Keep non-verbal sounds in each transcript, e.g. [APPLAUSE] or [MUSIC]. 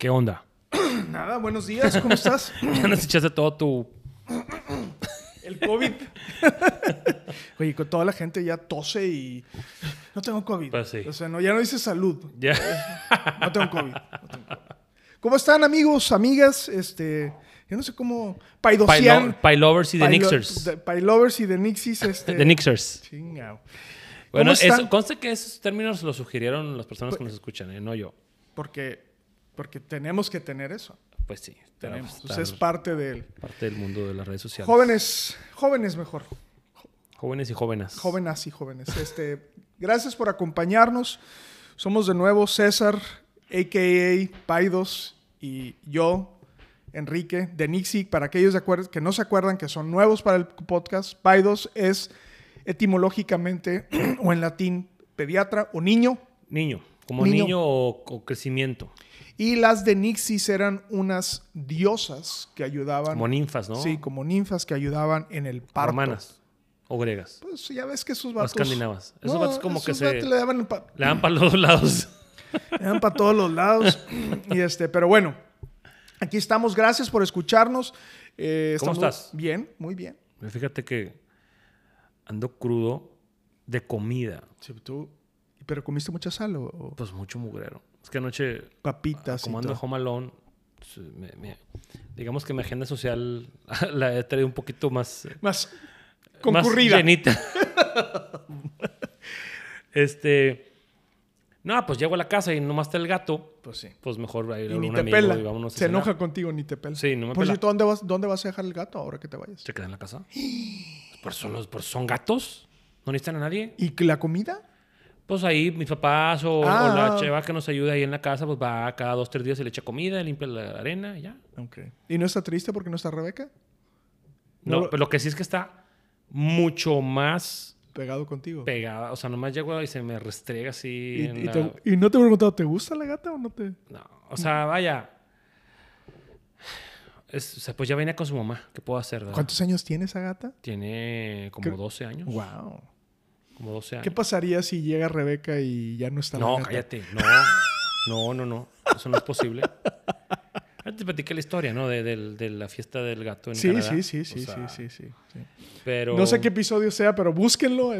¿Qué onda? [CLEARS THROAT] Nada, buenos días, ¿cómo estás? [CLEARS THROAT] Ya nos echaste todo tu. [CLEARS THROAT] El COVID. [LAUGHS] Oye, con toda la gente ya tose y no tengo COVID. Pues sí. O sea, no, ya no dice salud. Ya. No tengo COVID. no tengo COVID. ¿Cómo están, amigos, amigas? Este, yo no sé cómo. Paidosian. Pie lovers y Pailo- Nixers. Pailovers y de Nixis. Este, De Nixers. Chingao. Bueno, eso, conste que esos términos los sugirieron las personas que nos escuchan, ¿eh? no yo. Porque, porque tenemos que tener eso. Pues sí. Tenemos. es parte del. parte del mundo de las redes sociales. Jóvenes, jóvenes mejor. Jóvenes y jóvenes. Jóvenes y jóvenes. Este, gracias por acompañarnos. Somos de nuevo César, a.k.a. Paidos, y yo, Enrique, de Nixie. Para aquellos que no se acuerdan que son nuevos para el podcast, Paidos es etimológicamente [CLEARS THROAT] o en latín pediatra o niño. Niño. Como Niño. niño, o, o crecimiento. Y las de Nixis eran unas diosas que ayudaban. Como ninfas, ¿no? Sí, como ninfas que ayudaban en el parto. Romanas. O griegas. Pues ya ves que esos O vatos. escandinavas. Esos vatos como que se- le daban pa- Le dan para los dos lados. [LAUGHS] Le dan para todos los lados. y este, pero bueno, aquí estamos. Gracias por escucharnos. Eh, ¿Cómo estamos estás? Bien, muy bien. Fíjate que ando crudo de comida. Sí, tú, ¿Pero comiste mucha sal o, o Pues mucho mugrero. Es que anoche papitas? y como ando home alone, pues, me- me- digamos que mi agenda social [LAUGHS] la he traído un poquito más, eh, Más más concurrida. llenita. [LAUGHS] este, no, pues llego a la casa y nomás está el gato, pues sí. pues mejor a ir Y a ni un te amigo pela. y vámonos a Se cenar. enoja contigo, ni te pela. Sí, no me Por pela. cierto, ¿dónde vas, ¿dónde vas a dejar el gato ahora que te vayas? Se queda en la casa. [GASPS] Pues son, los, son gatos, no necesitan a nadie. ¿Y la comida? Pues ahí mis papás o, Ah. o la cheva que nos ayuda ahí en la casa, pues va cada dos, tres días y le echa comida, limpia la arena y ya. Ok. ¿Y no está triste porque no está Rebeca? No, No- pero lo que sí es que está mucho más Pegado contigo. pegada. O sea, nomás llego y se me restrega así. ¿Y, en y la- te- y no te he preguntado, ¿te gusta la gata o no te...? No, o sea, vaya. Es- o sea, pues ya venía con su mamá. ¿Qué puedo hacer? verdad? ¿Cuántos años tiene esa gata? Tiene como Creo- 12 años. Wow. Como 12 años. ¿Qué pasaría si llega Rebeca y ya no está No, cállate. No, no, no, no. Eso no es posible. Antes te platiqué la historia, ¿no? De, la fiesta del gato en Sí, Canadá. sí, sí, O sí, sea, sí, sí, sí, sí. Pero... No sé qué episodio sea, pero búsquenlo.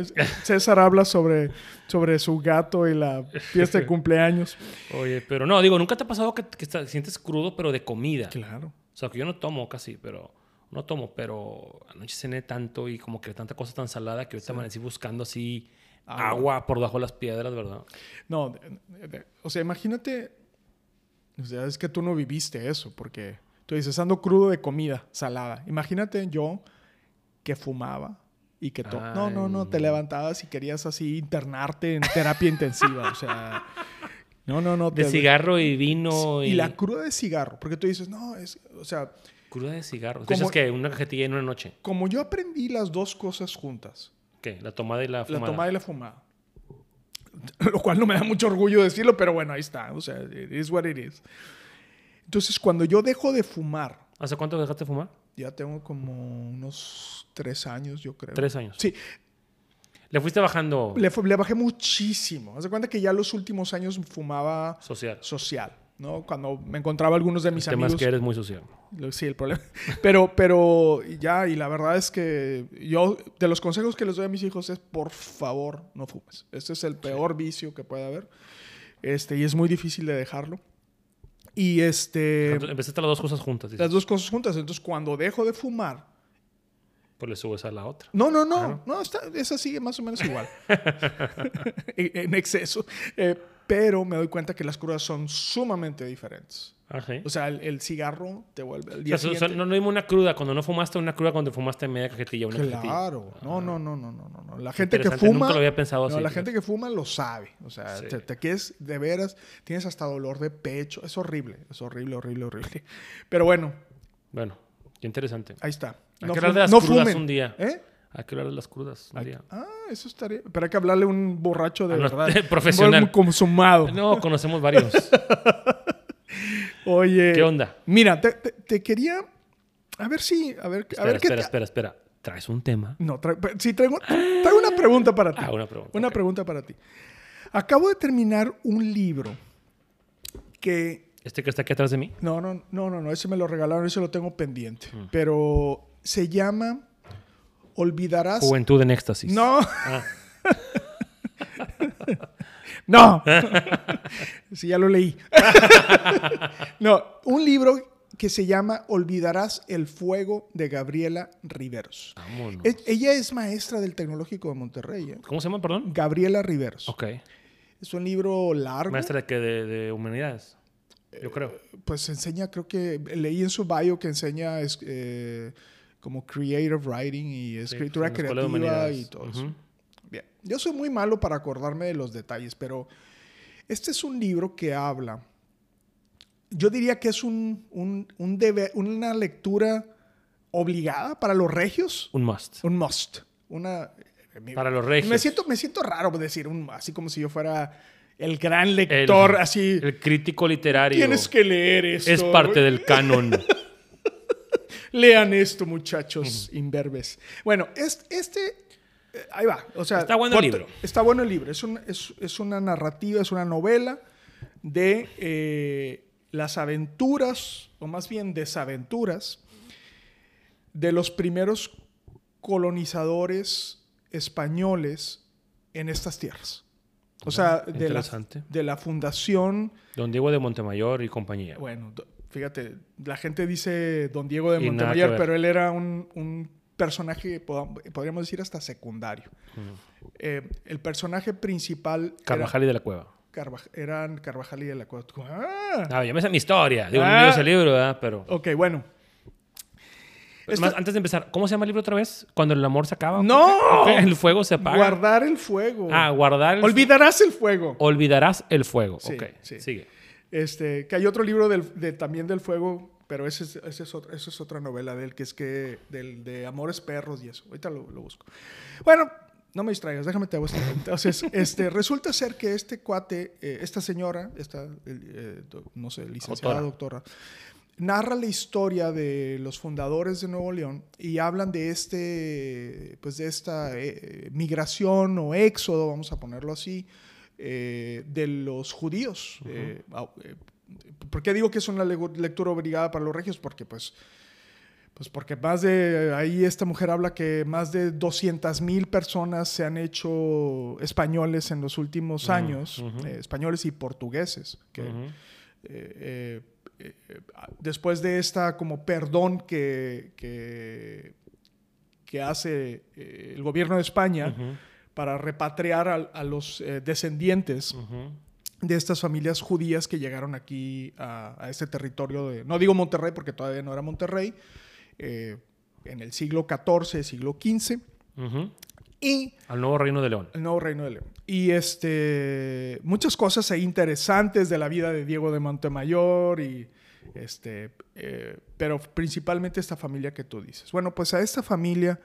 César habla sobre, sobre su gato y la fiesta de cumpleaños. Oye, pero no, digo, ¿nunca te ha pasado que, que estás- sientes crudo, pero de comida? Claro. O sea, que yo no tomo casi, pero... No tomo, pero anoche cené tanto y como que tanta cosa tan salada que ahorita amanecí buscando así Agua. agua por debajo de las piedras, ¿verdad? No, de- de- o sea, imagínate. O sea, es que tú no viviste eso, porque tú dices, ando crudo de comida salada. Imagínate yo que fumaba y que... to- no, no, no, te levantabas y querías así internarte en terapia intensiva. O sea, no, no, no. De te- cigarro y vino y... Y la cruda de cigarro, porque tú dices, no, es, o sea, Cruda de cigarro. Como- Dices que una cajetilla en una noche. como yo aprendí las dos cosas juntas, ¿Qué? La tomada y la fumada. la tomada y la fumada, [LAUGHS] lo cual no me da mucho orgullo decirlo, pero bueno, ahí está, o sea, it is what it is. Entonces, cuando yo dejo de fumar, ¿Hace cuánto dejaste de fumar? ya tengo como unos tres años, yo creo. Tres años. Sí, Le fuiste bajando le, le bajé muchísimo. Haz de cuenta que ya los últimos años fumaba social. social, ¿no? Cuando me encontraba algunos de mis El tema amigos. es que eres muy social. Sí, el problema. [LAUGHS] Pero, pero ya, y la verdad es que yo, de los consejos que les doy a mis hijos es, por favor, no fumes. Este es el peor vicio que puede haber. Este, y es muy difícil de dejarlo. Y este, Empezaste las dos cosas juntas. dices. las dos cosas juntas. Entonces, cuando dejo de fumar, Pues le subes a la otra. no, no, no, Claro. no, está, esa sigue más o menos igual. [LAUGHS] [LAUGHS] en, en exceso. Eh, pero me doy cuenta que las crudas son sumamente diferentes. Ah, sí. O sea, el, el cigarro te vuelve el O día sea, siguiente- no, no mismo una cruda cuando no fumaste, una cruda cuando fumaste media cajetilla, una. Claro, no, no, no, no, no, no, no. La gente que fuma, nunca lo había pensado no, así, la gente que fuma lo sabe, o sea, Sí. te, te quedes de veras, tienes hasta dolor de pecho, es horrible, es horrible, horrible, horrible. Pero bueno, Bueno, qué interesante. ahí está. Hay No, que hablar de las crudas fumen. un día. ¿Eh? Hay que hablar de las crudas un día. Ah, eso estaría. Pero hay que hablarle a un borracho de Ah, verdad. [LAUGHS] profesional. Un consumado. No, conocemos varios. [LAUGHS] Oye. ¿Qué onda? Mira, te, te- te quería. A ver si. A ver, a Espera, ver qué. espera, te- espera, espera. ¿Traes un tema? No, tra- sí, traigo, traigo una pregunta para ti. Ah, una pregunta. Una pregunta para ti. Acabo de terminar un libro que. ¿Este que está aquí atrás de mí? No, no, no, no, no. Ese me lo regalaron, ese lo tengo pendiente. Mm. Pero se llama Olvidarás. Juventud en éxtasis. No. Ah. [LAUGHS] no. [LAUGHS] sí, ya lo leí. [LAUGHS] no, un libro que se llama Olvidarás el fuego de Gabriela Riveros. Vámonos. Ella es maestra del Tecnológico de Monterrey. ¿eh? ¿Cómo se llama, perdón? Gabriela Riveros. Ok. Es un libro largo. Maestra de, que de, de humanidades. Yo creo. Pues enseña, creo que leí en su bio que enseña eh, como creative writing y escritura creativa y todo eso. Bien. Yo soy muy malo para acordarme de los detalles, pero este es un libro que habla. Yo diría que es un, un, un debe- una lectura obligada para los regios. Un must. Un must. Una, Para los regios. Me siento, me siento raro decir un, así como si yo fuera el gran lector, El- así. El crítico literario. Tienes que leer esto. Es parte del canon. [LAUGHS] Lean esto, muchachos imberbes. Bueno, es- este, eh, ahí va. O sea, Está bueno el libro. Está bueno el libro. Es, un- es- es una narrativa, es una novela de eh, las aventuras, o más bien desaventuras, de los primeros colonizadores españoles en estas tierras. O sea, de la, de la fundación Don Diego de Montemayor y compañía. bueno, fíjate, la gente dice Don Diego de Montemayor, pero él era un, un personaje, podríamos decir, hasta secundario. Eh, el personaje principal Carvajal y de la Cueva. Carvaj- eran Carvajal y de la Cueva. Ah, Ah, ya me sé mi historia. Digo, Ah. no ese libro, ¿verdad? Pero. ok, bueno. Esta- Más, antes de empezar, ¿cómo se llama el libro otra vez? Cuando el amor se acaba. ¡No! [LAUGHS] El fuego se apaga. Guardar el fuego. Ah, guardar el Olvidarás el fuego. Olvidarás el fuego. Sí, ok, sí. sigue. Este, que hay otro libro del- de, también del fuego, pero ese es, ese es otra, esa es otra novela del que es que del, de Amores Perros y eso. Ahorita lo, lo busco. Bueno, no me distraigas, déjame te hago esta pregunta. Entonces, [LAUGHS] este, resulta ser que este cuate, eh, esta señora, esta, eh, no sé, licenciada, doctora, narra la historia de los fundadores de Nuevo León y hablan de este, pues de esta eh, migración o éxodo, vamos a ponerlo así, eh, de los judíos. Eh, ¿Por qué digo que es una lectura obligada para los regios? Porque pues, pues porque más de, ahí esta mujer habla que más de 200 mil personas se han hecho españoles en los últimos años, eh, españoles y portugueses, que eh, eh, eh, después de esta como perdón que, que, que hace el gobierno de España. Para repatriar a, a los eh, descendientes de estas familias judías que llegaron aquí a, a este territorio de, no digo Monterrey porque todavía no era Monterrey, eh, en el siglo XIV, siglo XV, Ujú. y Al nuevo reino de León. el nuevo reino de León. Y este, muchas cosas ahí interesantes de la vida de Diego de Montemayor y este, eh, pero principalmente esta familia que tú dices. Bueno, pues a esta familia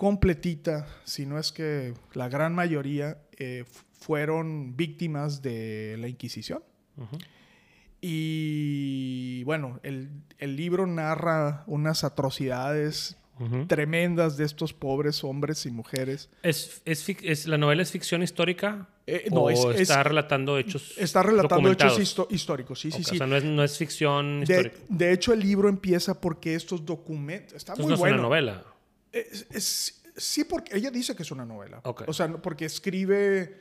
completita, si no es que la gran mayoría eh, fueron víctimas de la Inquisición. Y bueno, el, el libro narra unas atrocidades tremendas de estos pobres hombres y mujeres. ¿Es, es, ¿La novela es ficción histórica? Eh, no, ¿O es- es- está relatando hechos Está relatando hechos histo- históricos, sí, sí, sí. O sea, no es, no es ficción de, histórica. de hecho, el libro empieza porque estos documentos... Está Entonces muy no es una novela. Es- es- sí, porque ella dice que es una novela. O sea, porque escribe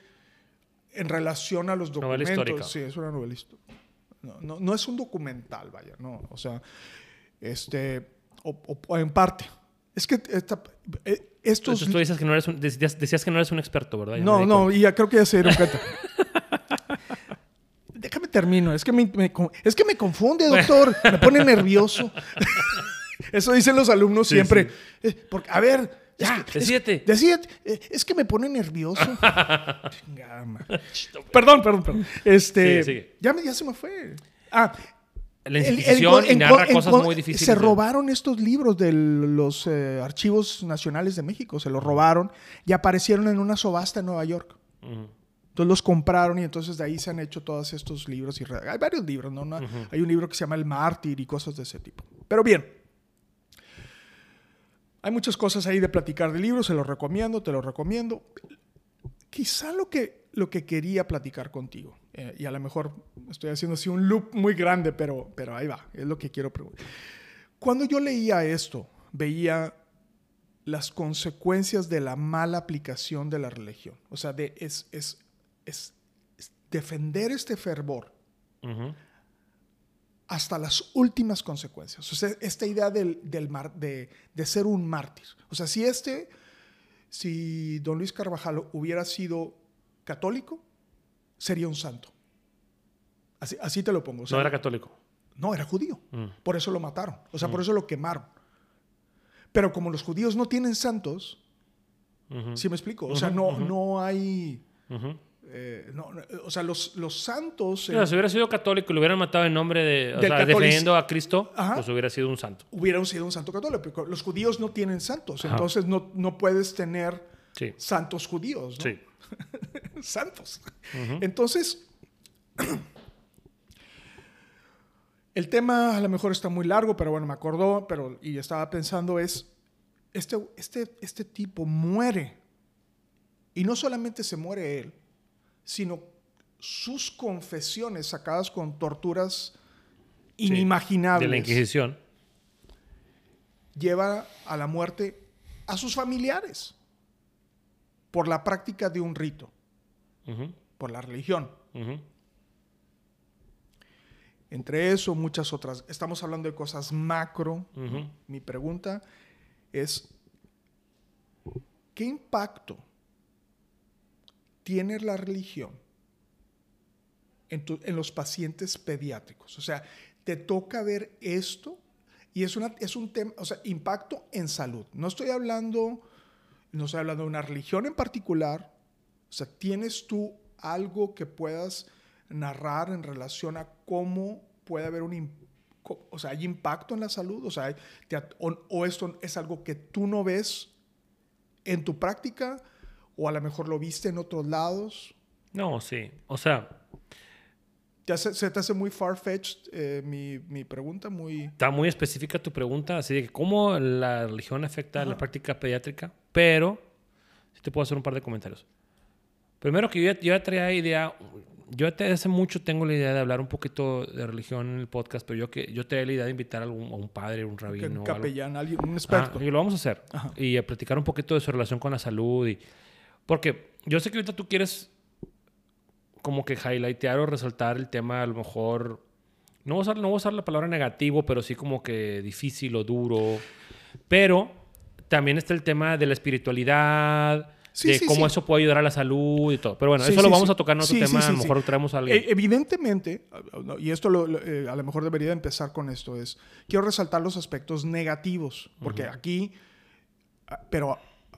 en relación a los Novela documentos. histórica. Sí, es una novela histórica. No, no, no es un documental, vaya, no. O sea, este... O, en parte. Es que esta- eh, estos... Entonces tú dices que no eres un- decías, decías que no eres un experto, ¿verdad? Ya No, no, y ya creo que ya se dieron cuenta. [LAUGHS] termino. Es que me, es que me confunde, doctor. Me pone nervioso. [LAUGHS] Eso dicen los alumnos Sí, siempre. Eh, porque, a ver. Ya, decídete. decídete. Eh, es que me pone nervioso. [LAUGHS] Perdón, perdón, perdón. Este, Sigue, sigue. Ya, me- ya se me fue. Ah, La el- el- Inquisición y narra en- cosas en- muy difíciles. Se robaron estos libros de los eh, archivos nacionales de México. Se los robaron y aparecieron en una subasta en Nueva York. Entonces los compraron y entonces de ahí se han hecho todos estos libros. Y hay varios libros, ¿no? No- Hay un libro que se llama El Mártir y cosas de ese tipo. Pero bien, hay muchas cosas ahí de platicar de libros, se los recomiendo, te los recomiendo. Quizá lo que, lo que quería platicar contigo, eh, y a lo mejor estoy haciendo así un loop muy grande, pero, pero ahí va, es lo que quiero preguntar. Cuando yo leía esto, veía las consecuencias de la mala aplicación de la religión. O sea, de, es, es, es- es defender este fervor Ujú. Hasta las últimas consecuencias. O sea, esta idea del, del mar- de, de ser un mártir. O sea, si este, si don Luis Carvajal hubiera sido católico, sería un santo. Así, así te lo pongo. O sea, No era católico. no, era judío. Mm. Por eso lo mataron. O sea, por eso lo quemaron. Pero como los judíos no tienen santos. ¿sí me explico? O sea, no, no hay... eh, no, no, o sea, los, los santos... eh, si hubiera sido católico y lo hubieran matado en nombre de. O sea, defendiendo a Cristo, Ajá. pues hubiera sido un santo. hubieran sido un santo católico. Los judíos no tienen santos, Ajá. entonces no, no puedes tener Sí. santos judíos. Sí. [LAUGHS] santos. Entonces, [CLEARS THROAT] el tema a lo mejor está muy largo, pero bueno, me acordó, pero y estaba pensando es, este, este, este tipo muere, y no solamente se muere él, sino sus confesiones sacadas con torturas Sí. inimaginables De la Inquisición. lleva a la muerte a sus familiares por la práctica de un rito, por la religión. Entre eso, muchas otras. Estamos hablando de cosas macro. Mi pregunta es, ¿qué impacto tiene la religión en, los pacientes pediátricos? O sea, te toca ver esto y es, una, es un tema, o sea, impacto en salud. No estoy hablando, no estoy hablando de una religión en particular. O sea, ¿tienes tú algo que puedas narrar en relación a cómo puede haber un o sea, hay impacto en la salud? O sea, o esto es algo que tú no ves en tu práctica o a lo mejor lo viste en otros lados. No, sí. O sea, ¿Te hace- ¿Se te hace muy far-fetched eh, mi, mi pregunta? Muy... está muy específica tu pregunta, así de que cómo la religión afecta a la práctica pediátrica, pero sí te puedo hacer un par de comentarios. Primero que yo ya, yo ya traía idea, yo ya te- hace mucho tengo la idea de hablar un poquito de religión en el podcast, pero yo que yo traía la idea de invitar a, algún, a un padre, un rabino, un capellán, alguien, un Ah, experto. y lo vamos a hacer. Ajá. Y a platicar un poquito de su relación con la salud. Y... Porque yo sé que ahorita tú quieres como que highlightear o resaltar el tema, a lo mejor. No voy, a usar, no voy a usar la palabra negativo, pero sí como que difícil o duro. Pero también está el tema de la espiritualidad, Sí, de sí, cómo sí. eso puede ayudar a la salud y todo. Pero bueno, eso lo vamos a tocar en otro tema. a lo mejor traemos a alguien. Evidentemente, y esto lo- lo- eh, a lo mejor debería empezar con esto, es, quiero resaltar los aspectos negativos, porque aquí, ah, pero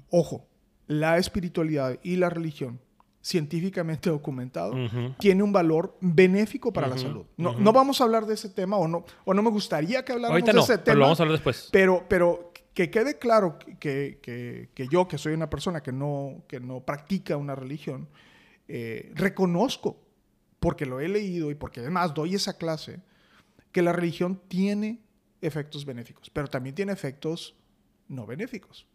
ojo, la espiritualidad y la religión, científicamente [LAUGHS] documentado, tiene un valor benéfico para la salud. No, no vamos a hablar de ese tema, o no, o no me gustaría que habláramos Ahorita de no, ese pero tema. lo vamos a hablar después. Pero, pero que quede claro que, que- que yo, que soy una persona que no, que no practica una religión, eh, reconozco, porque lo he leído y porque además doy esa clase, que la religión tiene efectos benéficos, pero también tiene efectos no benéficos.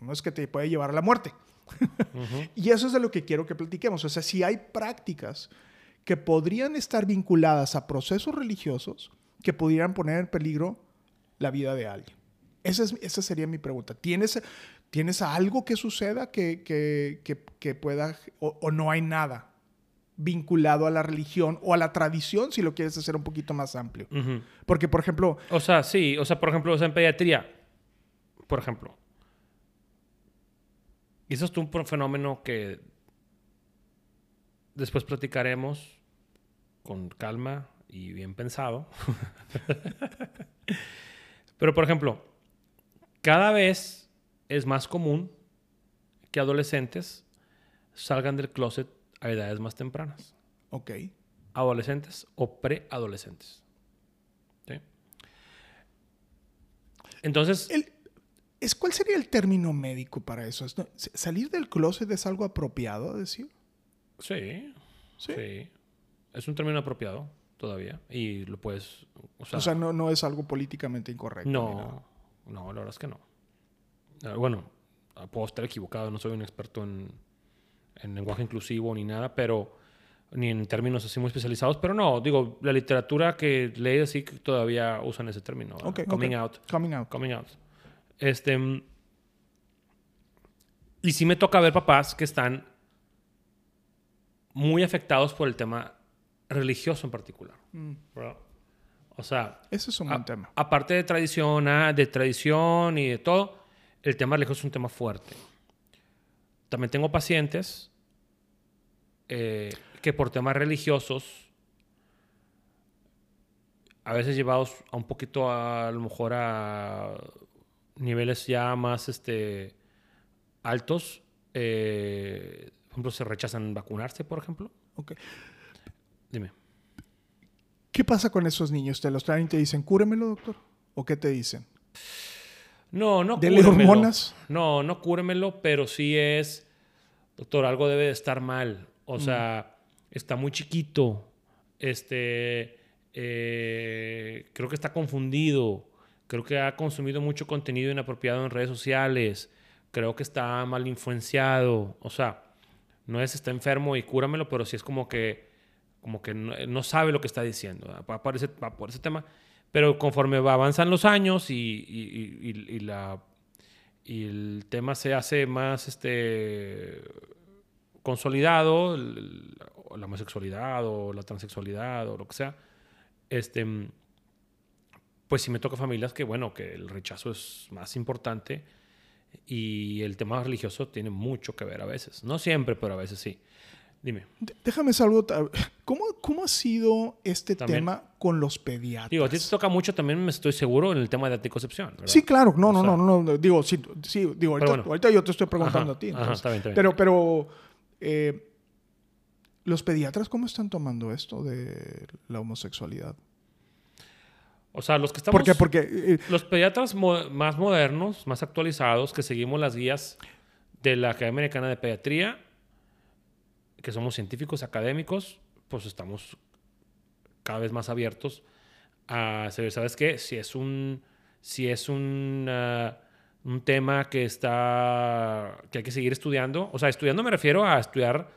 Uno es que te puede llevar a la muerte. [LAUGHS] Y eso es de lo que quiero que platiquemos. O sea, si hay prácticas que podrían estar vinculadas a procesos religiosos que pudieran poner en peligro la vida de alguien. Esa, es, esa sería mi pregunta. ¿Tienes, ¿tienes algo que suceda que, que, que- que pueda, o, o no hay nada vinculado a la religión o a la tradición, si lo quieres hacer un poquito más amplio? Porque, por ejemplo, O sea, sí, o sea, por ejemplo, o sea, en pediatría, por ejemplo. Y eso es un fenómeno que después platicaremos con calma y bien pensado. [LAUGHS] Pero, por ejemplo, cada vez es más común que adolescentes salgan del closet a edades más tempranas. Ok. Adolescentes o preadolescentes. ¿Sí? Entonces, El- es, ¿Cuál sería el término médico para eso? ¿Es- no- ¿Salir del closet es algo apropiado a decir? sí, Sí. sí. Es un término apropiado todavía. Y lo puedes. O sea, O sea, no, no es algo políticamente incorrecto. no, no, la verdad es que no. Ah, Bueno, ah, puedo estar equivocado, no soy un experto en, en lenguaje inclusivo ni nada, pero ni en términos así muy especializados, pero no, digo, la literatura que leí así todavía usan ese término, ¿verdad? Ok, coming out, Coming out. coming out. Este y sí me toca ver papás que están muy afectados por el tema religioso en particular, Mm. O sea, Ese es un a- buen tema. Aparte de tradición, ah, de tradición y de todo, el tema religioso es un tema fuerte. También tengo pacientes eh, que por temas religiosos, a veces llevados a un poquito a, a lo mejor a niveles ya más este, altos, eh, por ejemplo, se rechazan vacunarse, por ejemplo. Ok. Dime. ¿Qué pasa con esos niños? ¿Te los traen y te dicen, cúremelo, doctor? ¿O qué te dicen? No, no ¿Dele cúremelo. hormonas? No, no cúremelo, pero sí es, doctor, algo debe de estar mal. O sea, está muy chiquito. Este, eh, creo que está confundido. Creo que ha consumido mucho contenido inapropiado en redes sociales. Creo que está mal influenciado. O sea, no es está enfermo y cúramelo, pero sí es como que, como que no, sabe lo que está diciendo. ¿verdad? Va por ese, tema. Pero conforme va- avanzan los años y, y- y- la, y el tema se hace más este, consolidado, la homosexualidad o la transexualidad o lo que sea, este, pues sí me toca familias que, bueno, que el rechazo es más importante y el tema religioso tiene mucho que ver a veces. No siempre, pero a veces sí. Dime. Déjame algo. ¿Cómo, ¿Cómo ha sido este También. tema con los pediatras? Digo, a ti te toca mucho también, me estoy seguro, en el tema de anticoncepción. ¿verdad? Sí, claro. No, O no, sea- no, no, no. Digo, sí, sí, digo, ahorita, bueno. ahorita yo te estoy preguntando Ajá, a ti. ajá, entonces. está bien, está bien. Pero, pero, eh, ¿los pediatras cómo están tomando esto de la homosexualidad? O sea, los que estamos... ¿Por qué? Porque eh, Los pediatras mo- más modernos, más actualizados, que seguimos las guías de la Academia Americana de Pediatría, que somos científicos académicos, pues estamos cada vez más abiertos a saber, ¿sabes qué? Si es un, si es un, ah, un tema que está, que hay que seguir estudiando, o sea, estudiando me refiero a estudiar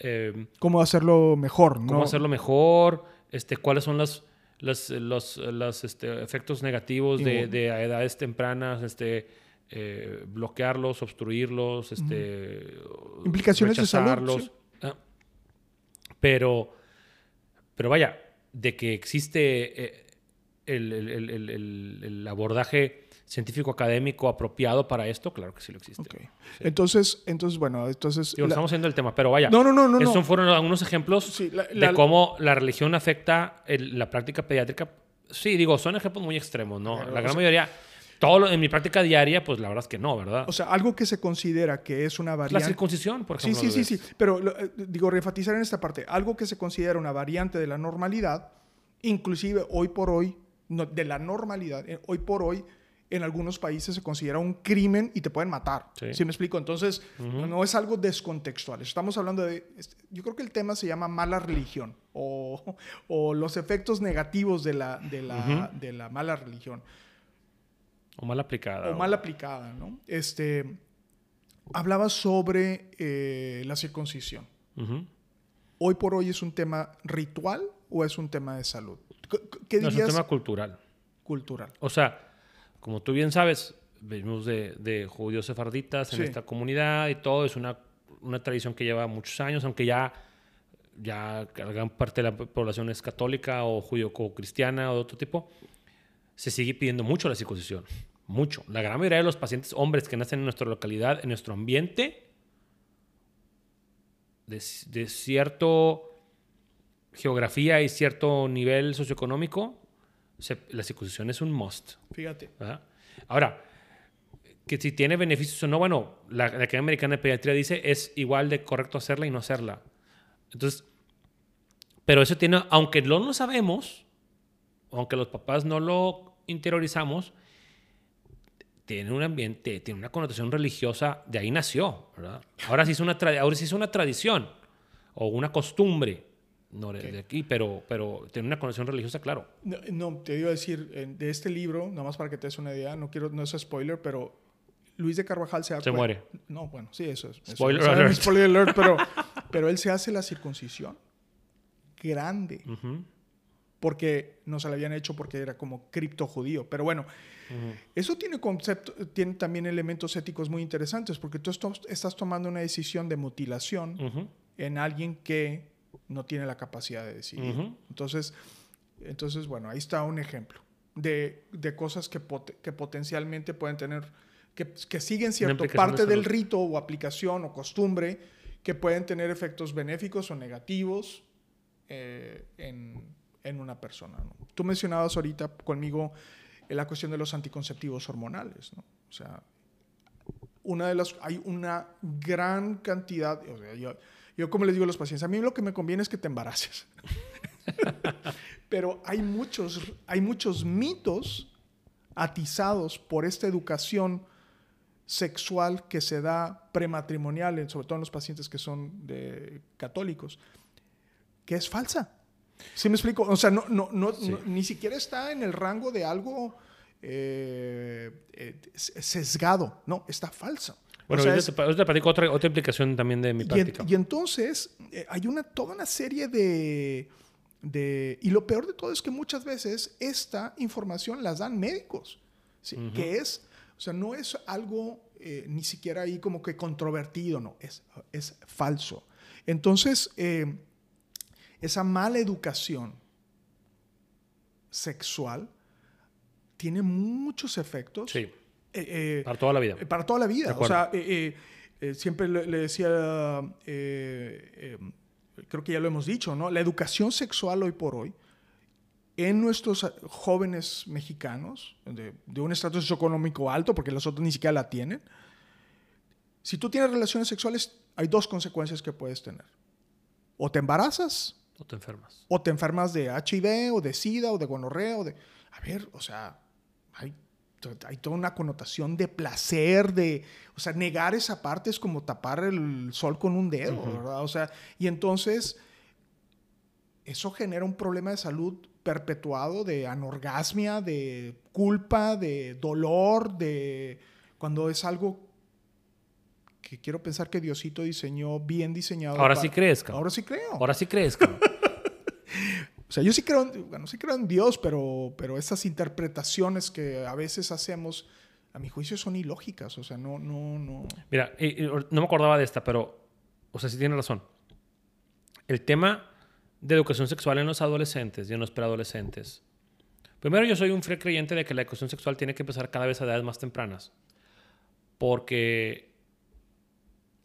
eh, cómo hacerlo mejor, ¿no? cómo hacerlo mejor, este, cuáles son las, las- los los, este, efectos negativos de, Igual. de a edades tempranas, este, eh, bloquearlos, obstruirlos, este, Implicaciones de salud, sí. Ah. Pero, pero vaya, de que existe eh, el- el- el- el abordaje científico académico apropiado para esto, claro que sí lo existe. Entonces, entonces, bueno, entonces... Digo, la- estamos haciendo el tema, pero vaya. No, no, no, no, Esos no. fueron algunos ejemplos Sí, la- la- de cómo la religión afecta el- la práctica pediátrica. Sí, digo, son ejemplos muy extremos, ¿no? Claro, la o gran sea- mayoría, todo lo- en mi práctica diaria, pues la verdad es que no, ¿verdad? O sea, algo que se considera que es una la variante... circuncisión, por Sí, ejemplo. sí, sí, sí. ves. Pero eh, digo, refatizar en esta parte, algo que se considera una variante de la normalidad, inclusive hoy por hoy, no, de la normalidad, eh, hoy por hoy, en algunos países se considera un crimen y te pueden matar. Sí. ¿Sí, me explico? Entonces, no es algo descontextual. Estamos hablando de... Yo creo que el tema se llama mala religión o, [LAUGHS] o los efectos negativos de la, de la, de la mala religión O mal aplicada. o mal aplicada, ¿no? Este, hablaba sobre eh, la circuncisión. ¿Hoy por hoy es un tema ritual o es un tema de salud? ¿Qué- ¿Qué No, es un tema cultural. cultural? O sea, como tú bien sabes, venimos de, de judíos sefarditas en Sí. esta comunidad y todo. Es una, una tradición que lleva muchos años, aunque ya, ya gran parte de la población es católica o judío-cristiana o de otro tipo. Se sigue pidiendo mucho la circuncisión. Mucho. La gran mayoría de los pacientes hombres que nacen en nuestra localidad, en nuestro ambiente, de, de cierto geografía y cierto nivel socioeconómico, la circuncisión es un must. Fíjate. Ahora, que si tiene beneficios o no, bueno, la, la Academia Americana de Pediatría dice es igual de correcto hacerla y no hacerla. Entonces, pero eso tiene, aunque no lo sabemos, aunque los papás no lo interiorizamos, tiene un ambiente, tiene una connotación religiosa, de ahí nació, ¿verdad? Ahora sí es una, ahora sí es una tradición o una costumbre, no de aquí, pero, pero tiene una connotación religiosa, claro. No, te iba a decir, de este libro, nada más para que te des una idea, no quiero, no es spoiler, pero Luis de Carvajal se Se muere. No, bueno, sí, eso es. Spoiler alert. Spoiler alert, pero, [LAUGHS] pero él se hace la circuncisión grande. Porque no se la habían hecho porque era como cripto judío. Pero bueno, eso tiene, concepto, tiene también elementos éticos muy interesantes porque tú estás tomando una decisión de mutilación en alguien que no tiene la capacidad de decidir. Entonces, entonces, bueno, ahí está un ejemplo de, de cosas que, que potencialmente pueden tener, que, que siguen cierto parte del rito o aplicación o costumbre, que pueden tener efectos benéficos o negativos eh, en, en, una persona. Tú mencionabas ahorita conmigo la cuestión de los anticonceptivos hormonales. ¿no? O sea, una de las, hay una gran cantidad, o sea, yo, yo como les digo a los pacientes, a mí lo que me conviene es que te embaraces. [LAUGHS] Pero hay muchos, hay muchos mitos atizados por esta educación sexual que se da prematrimonial, sobre todo en los pacientes que son de católicos, que es falsa. ¿Sí me explico? O sea, no, no, no, ni siquiera está en el rango de algo eh, eh, sesgado. No, está falso. Bueno, o te, platico otra, otra implicación también de mi práctica. Y, entonces eh, hay una, toda una serie de, de, Y lo peor de todo es que muchas veces esta información las dan médicos. ¿sí? Que es... O sea, no es algo ni siquiera ahí como que controvertido, no. Es, es falso. Entonces esa mala educación sexual tiene muchos efectos. Sí. Eh, eh, para toda la vida. Para toda la vida. O sea, eh, siempre le, decía, creo que ya lo hemos dicho, ¿no? La educación sexual hoy por hoy en nuestros jóvenes mexicanos, de, de un estatus socioeconómico alto, porque los otros ni siquiera la tienen, si tú tienes relaciones sexuales, hay dos consecuencias que puedes tener. O te embarazas o te enfermas. O te enfermas de HIV o de SIDA o de gonorrea o de... A ver, o sea, hay, hay toda una connotación de placer, de... O sea, negar esa parte es como tapar el sol con un dedo, ¿verdad? O sea, y entonces eso genera un problema de salud perpetuado de anorgasmia, de culpa, de dolor, de... Cuando es algo que quiero pensar que Diosito diseñó bien diseñado. Ahora sí crees, cabrón. Ahora sí creo. Ahora sí crees, cabrón. [LAUGHS] sea, yo sí creo, bueno, sí creo en Dios, pero, pero esas interpretaciones que a veces hacemos, a mi juicio, son ilógicas. O sea, no, no, no. Mira, no me acordaba de esta, pero, o sea, sí tiene razón. El tema de educación sexual en los adolescentes y en los preadolescentes. Primero, yo soy un fiel creyente de que la educación sexual tiene que empezar cada vez a edades más tempranas. Porque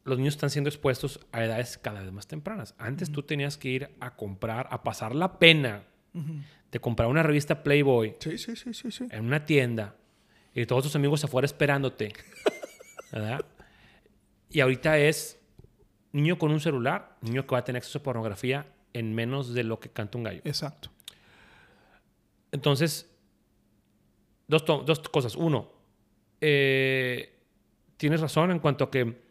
los niños están siendo expuestos a edades cada vez más tempranas. Antes tú tenías que ir a comprar, a pasar la pena de comprar una revista Playboy en una tienda y todos tus amigos afuera esperándote. [LAUGHS] ¿verdad? Y ahorita es niño con un celular, niño que va a tener acceso a pornografía en menos de lo que canta un gallo. Exacto. Entonces, dos, dos cosas. Uno, eh, tienes razón en cuanto a que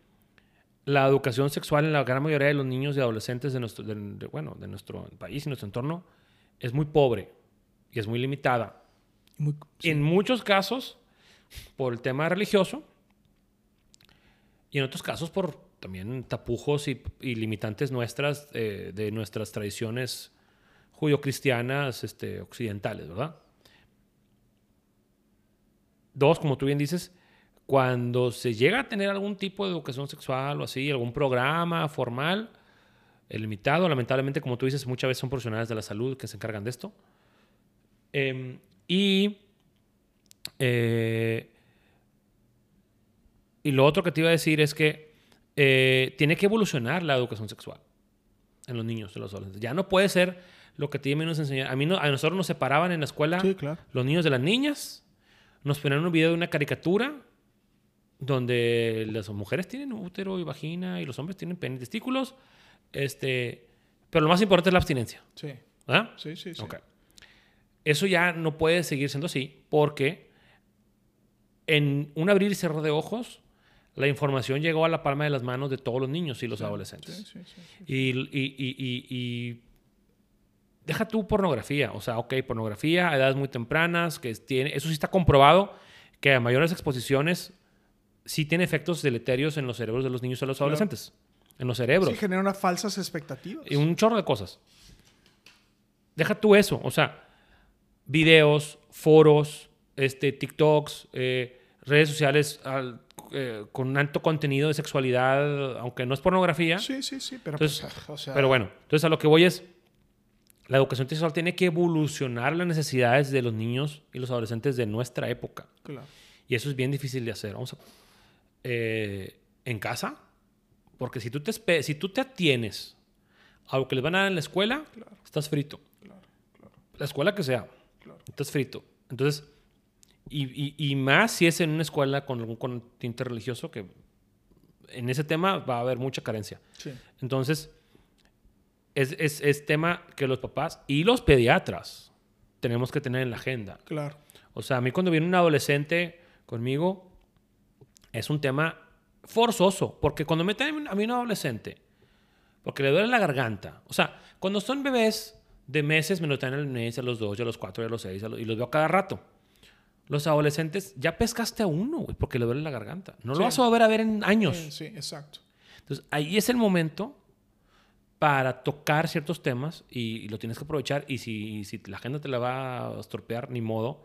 la educación sexual en la gran mayoría de los niños y adolescentes de nuestro, bueno, de nuestro país y nuestro entorno es muy pobre y es muy limitada. En muchos casos por el tema religioso y en otros casos por también tapujos y, limitantes nuestras eh, de nuestras tradiciones judio-cristianas este, occidentales, ¿verdad? Dos, como tú bien dices, cuando se llega a tener algún tipo de educación sexual o así, algún programa formal, el limitado, lamentablemente, como tú dices, muchas veces son profesionales de la salud que se encargan de esto. Em, y, eh, y lo otro que te iba a decir es que eh, tiene que evolucionar la educación sexual. en los niños, en los adolescentes. Ya no puede ser lo que te nos enseñar. A mí no, a nosotros nos separaban en la escuela Sí, claro. los niños de las niñas. Nos ponían un video de una caricatura donde las mujeres tienen útero y vagina y los hombres tienen pene y testículos. Este, pero lo más importante es la abstinencia. Sí, ¿verdad? sí, sí. sí. Ok. Eso ya no puede seguir siendo así porque en un abrir y cerrar de ojos, la información llegó a la palma de las manos de todos los niños y los adolescentes. Sí, sí, sí. Y, y- y- y- y deja tú pornografía. O sea, ok, pornografía a edades muy tempranas, que tiene, eso sí está comprobado, que a mayores exposiciones sí tiene efectos deleterios en los cerebros de los niños y los Claro. adolescentes. En los cerebros. Sí, genera unas falsas expectativas. Y un chorro de cosas. Deja tú eso. O sea, videos, foros, este, TikToks, eh, redes sociales al- eh, con alto contenido de sexualidad, aunque no es pornografía. Sí, sí, sí, pero Entonces, pues, ah, o sea, Pero bueno, entonces a lo que voy es, la educación sexual tiene que evolucionar las necesidades de los niños y los adolescentes de nuestra época. claro. Y eso es bien difícil de hacer. Vamos a, eh, en casa, porque si tú, te, si tú te atienes a lo que les van a dar en la escuela, estás frito. La escuela que sea, Claro. estás frito. Entonces, y, y- y más si es en una escuela con algún continente religioso, que en ese tema va a haber mucha carencia. Sí. Entonces, es, es, es tema que los papás y los pediatras tenemos que tener en la agenda. Claro. O sea, a mí cuando viene un adolescente conmigo, es un tema forzoso. Porque cuando meten a mí un adolescente, porque le duele la garganta. O sea, cuando son bebés de meses, me lo traen al mes, a los dos, a los cuatro, a los seis, a los- y los veo cada rato. Los adolescentes, ya pescaste a uno, güey, porque le duele la garganta. No Sí. lo vas a volver a ver en años. Sí, exacto. Entonces, ahí es el momento para tocar ciertos temas y, y lo tienes que aprovechar. Y si, si la agenda te la va a estropear, ni modo.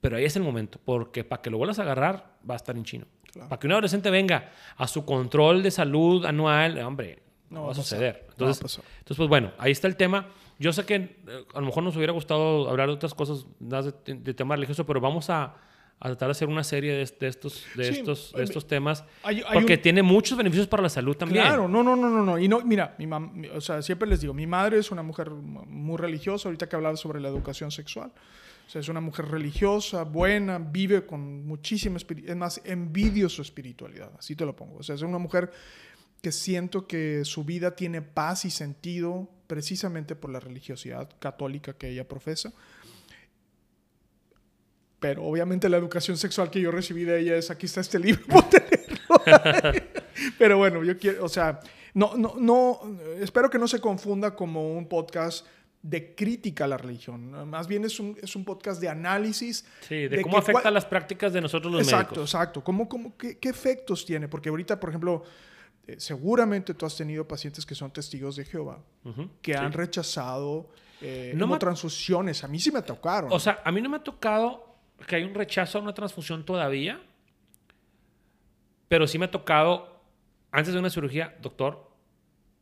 Pero ahí es el momento, porque para que lo vuelvas a agarrar, va a estar en chino. Claro. Para que un adolescente venga a su control de salud anual, hombre, no, No va a suceder. No va a Entonces, pasar. entonces, pues bueno, ahí está el tema. Yo sé que eh, a lo mejor nos hubiera gustado hablar de otras cosas más de, de tema religioso, pero vamos a, a tratar de hacer una serie de, de estos, de Sí, estos, de eh, estos temas, hay- hay porque un- tiene muchos beneficios para la salud también. Claro, no, no, no, no, no. Y no, mira, mi mam- o sea, siempre les digo, mi madre es una mujer mu- muy religiosa, ahorita que hablaba sobre la educación sexual. O sea, es una mujer religiosa, buena, vive con muchísima espiritualidad. Es más, envidio su espiritualidad, así te lo pongo. O sea, es una mujer que siento que su vida tiene paz y sentido precisamente por la religiosidad católica que ella profesa. Pero obviamente la educación sexual que yo recibí de ella es, aquí está este libro, [LAUGHS] ponte a leerlo". Pero bueno, yo quiero, o sea, no, no, no, espero que no se confunda como un podcast de crítica a la religión. Más bien es un, es un podcast de análisis. Sí, de, cómo que afecta las prácticas de nosotros los exacto, médicos. exacto. ¿Cómo, cómo, qué, qué efectos tiene? Porque ahorita, por ejemplo, eh, seguramente tú has tenido pacientes que son testigos de Jehová, que sí. han rechazado eh, No me- transfusiones. A mí sí me tocaron. O sea, a mí no me ha tocado que hay un rechazo a una transfusión todavía, pero sí me ha tocado, antes de una cirugía, doctor,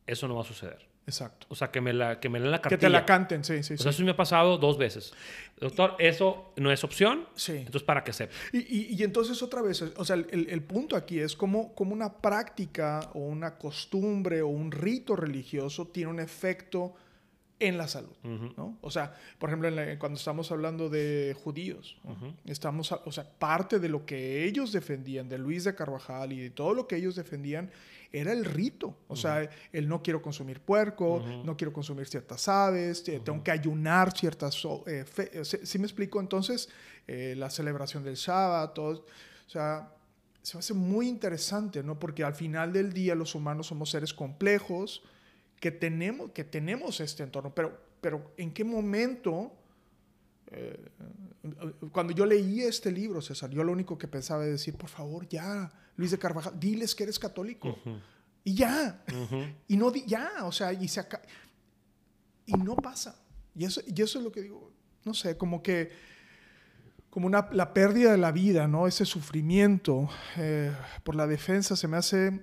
eso no va a suceder. Exacto. O sea, que me la, que me la Que cartilla. te la canten, sí, sí, O sí. sea, eso me ha pasado dos veces. Doctor, eso no es opción. Sí. Entonces, para que sepa. Y, y- y entonces otra vez, o sea, el, el punto aquí es cómo, cómo una práctica o una costumbre o un rito religioso tiene un efecto en la salud. Ujú. ¿no? O sea, por ejemplo, en la- cuando estamos hablando de judíos, ¿no? Ujú. estamos, o sea, parte de lo que ellos defendían, de Luis de Carvajal y de todo lo que ellos defendían, era el rito. O sea, el no quiero consumir puerco, no quiero consumir ciertas aves, eh, tengo que ayunar ciertas... eh, fe- eh, ¿sí, sí me explico? Entonces, eh, la celebración del Shabbat, todo, o sea, se hace muy interesante, ¿no? Porque al final del día los humanos somos seres complejos que tenemos, que tenemos este entorno, pero, pero ¿en qué momento... eh, cuando yo leí este libro, César, yo lo único que pensaba es decir, por favor, ya, Luis de Carvajal, diles que eres católico. Y ya. Y no, di- ya, o sea, y se aca- Y no pasa. Y eso, y eso es lo que digo, no sé, como que, como una, la pérdida de la vida, ¿no? Ese sufrimiento eh, por la defensa se me hace,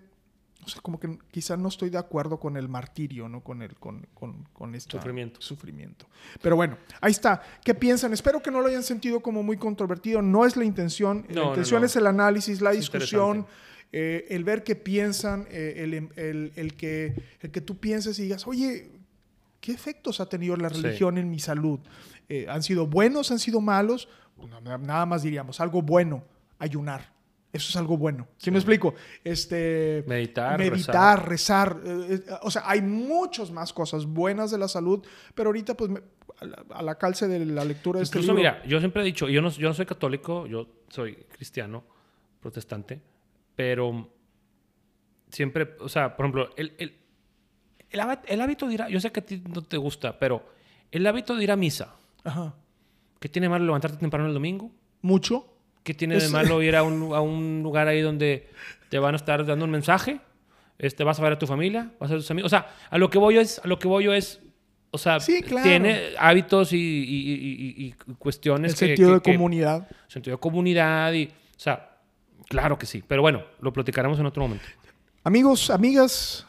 no sé, como que quizás no estoy de acuerdo con el martirio, ¿no? Con el, con, con, con este Sufrimiento. sufrimiento. Pero bueno, ahí está. ¿Qué piensan? Espero que no lo hayan sentido como muy controvertido. No es la intención. No, la intención no. es el análisis, la Es discusión. Eh, el ver qué piensan, eh, el, el- el que, el que tú pienses y digas, oye, ¿qué efectos ha tenido la religión en mi salud? Eh, ¿Han sido buenos? ¿Han sido malos? nada más diríamos, algo bueno, ayunar. Eso es algo bueno. ¿Sí, me explico? Este, meditar, meditar, rezar. Eh, eh, o sea, hay muchas más cosas buenas de la salud, pero ahorita, pues, a, la, calce de la lectura de este Incluso, mira, yo siempre he dicho, yo no, yo no soy católico, yo soy cristiano, protestante, pero siempre, o sea, por ejemplo, el, el, el, hábito de ir a, yo sé que a ti no te gusta, pero el hábito de ir a misa. Ajá. ¿Qué tiene malo levantarte temprano el domingo? Mucho. ¿Qué tiene de malo ir a un, a un, lugar ahí donde te van a estar dando un mensaje? Este, vas a ver a tu familia, vas a ver a tus amigos. O sea, a lo que voy yo es, a lo que voy yo es, o sea, tiene hábitos y, y, y, cuestiones. El sentido de comunidad. sentido de comunidad y, o sea, claro que sí. Pero bueno, lo platicaremos en otro momento. Amigos, amigas,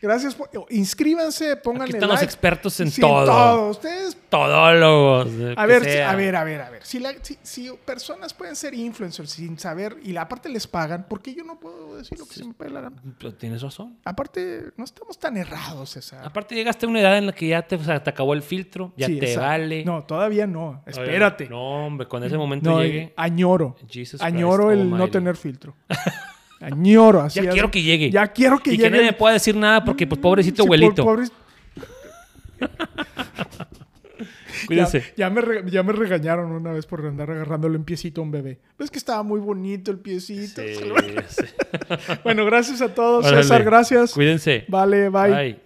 Gracias. Por, inscríbanse, pónganle Aquí están los expertos en todo. Ustedes. Todólogos. A ver, a ver, a ver, a ver. Si, si, personas pueden ser influencers sin saber y la, aparte les pagan, ¿por qué yo no puedo decir lo que se me la gana? tienes razón. Aparte, no estamos tan errados, esa. Aparte, llegaste a una edad en la que ya te, te acabó el filtro, ya te vale. No, todavía no. Espérate. no, hombre, con ese momento llegue. Añoro. añoro el no tener filtro. [LAUGHS] Añoro, así. Ya quiero que llegue. Ya quiero que llegue. Y que nadie me pueda decir nada porque, pues, pobrecito abuelito. [LAUGHS] Cuídense. Ya, me ya, me regañaron una vez por andar agarrándole un piecito a un bebé. Ves que estaba muy bonito el piecito. [LAUGHS] bueno, gracias a todos. César, gracias. Cuídense. Vale, bye. Bye.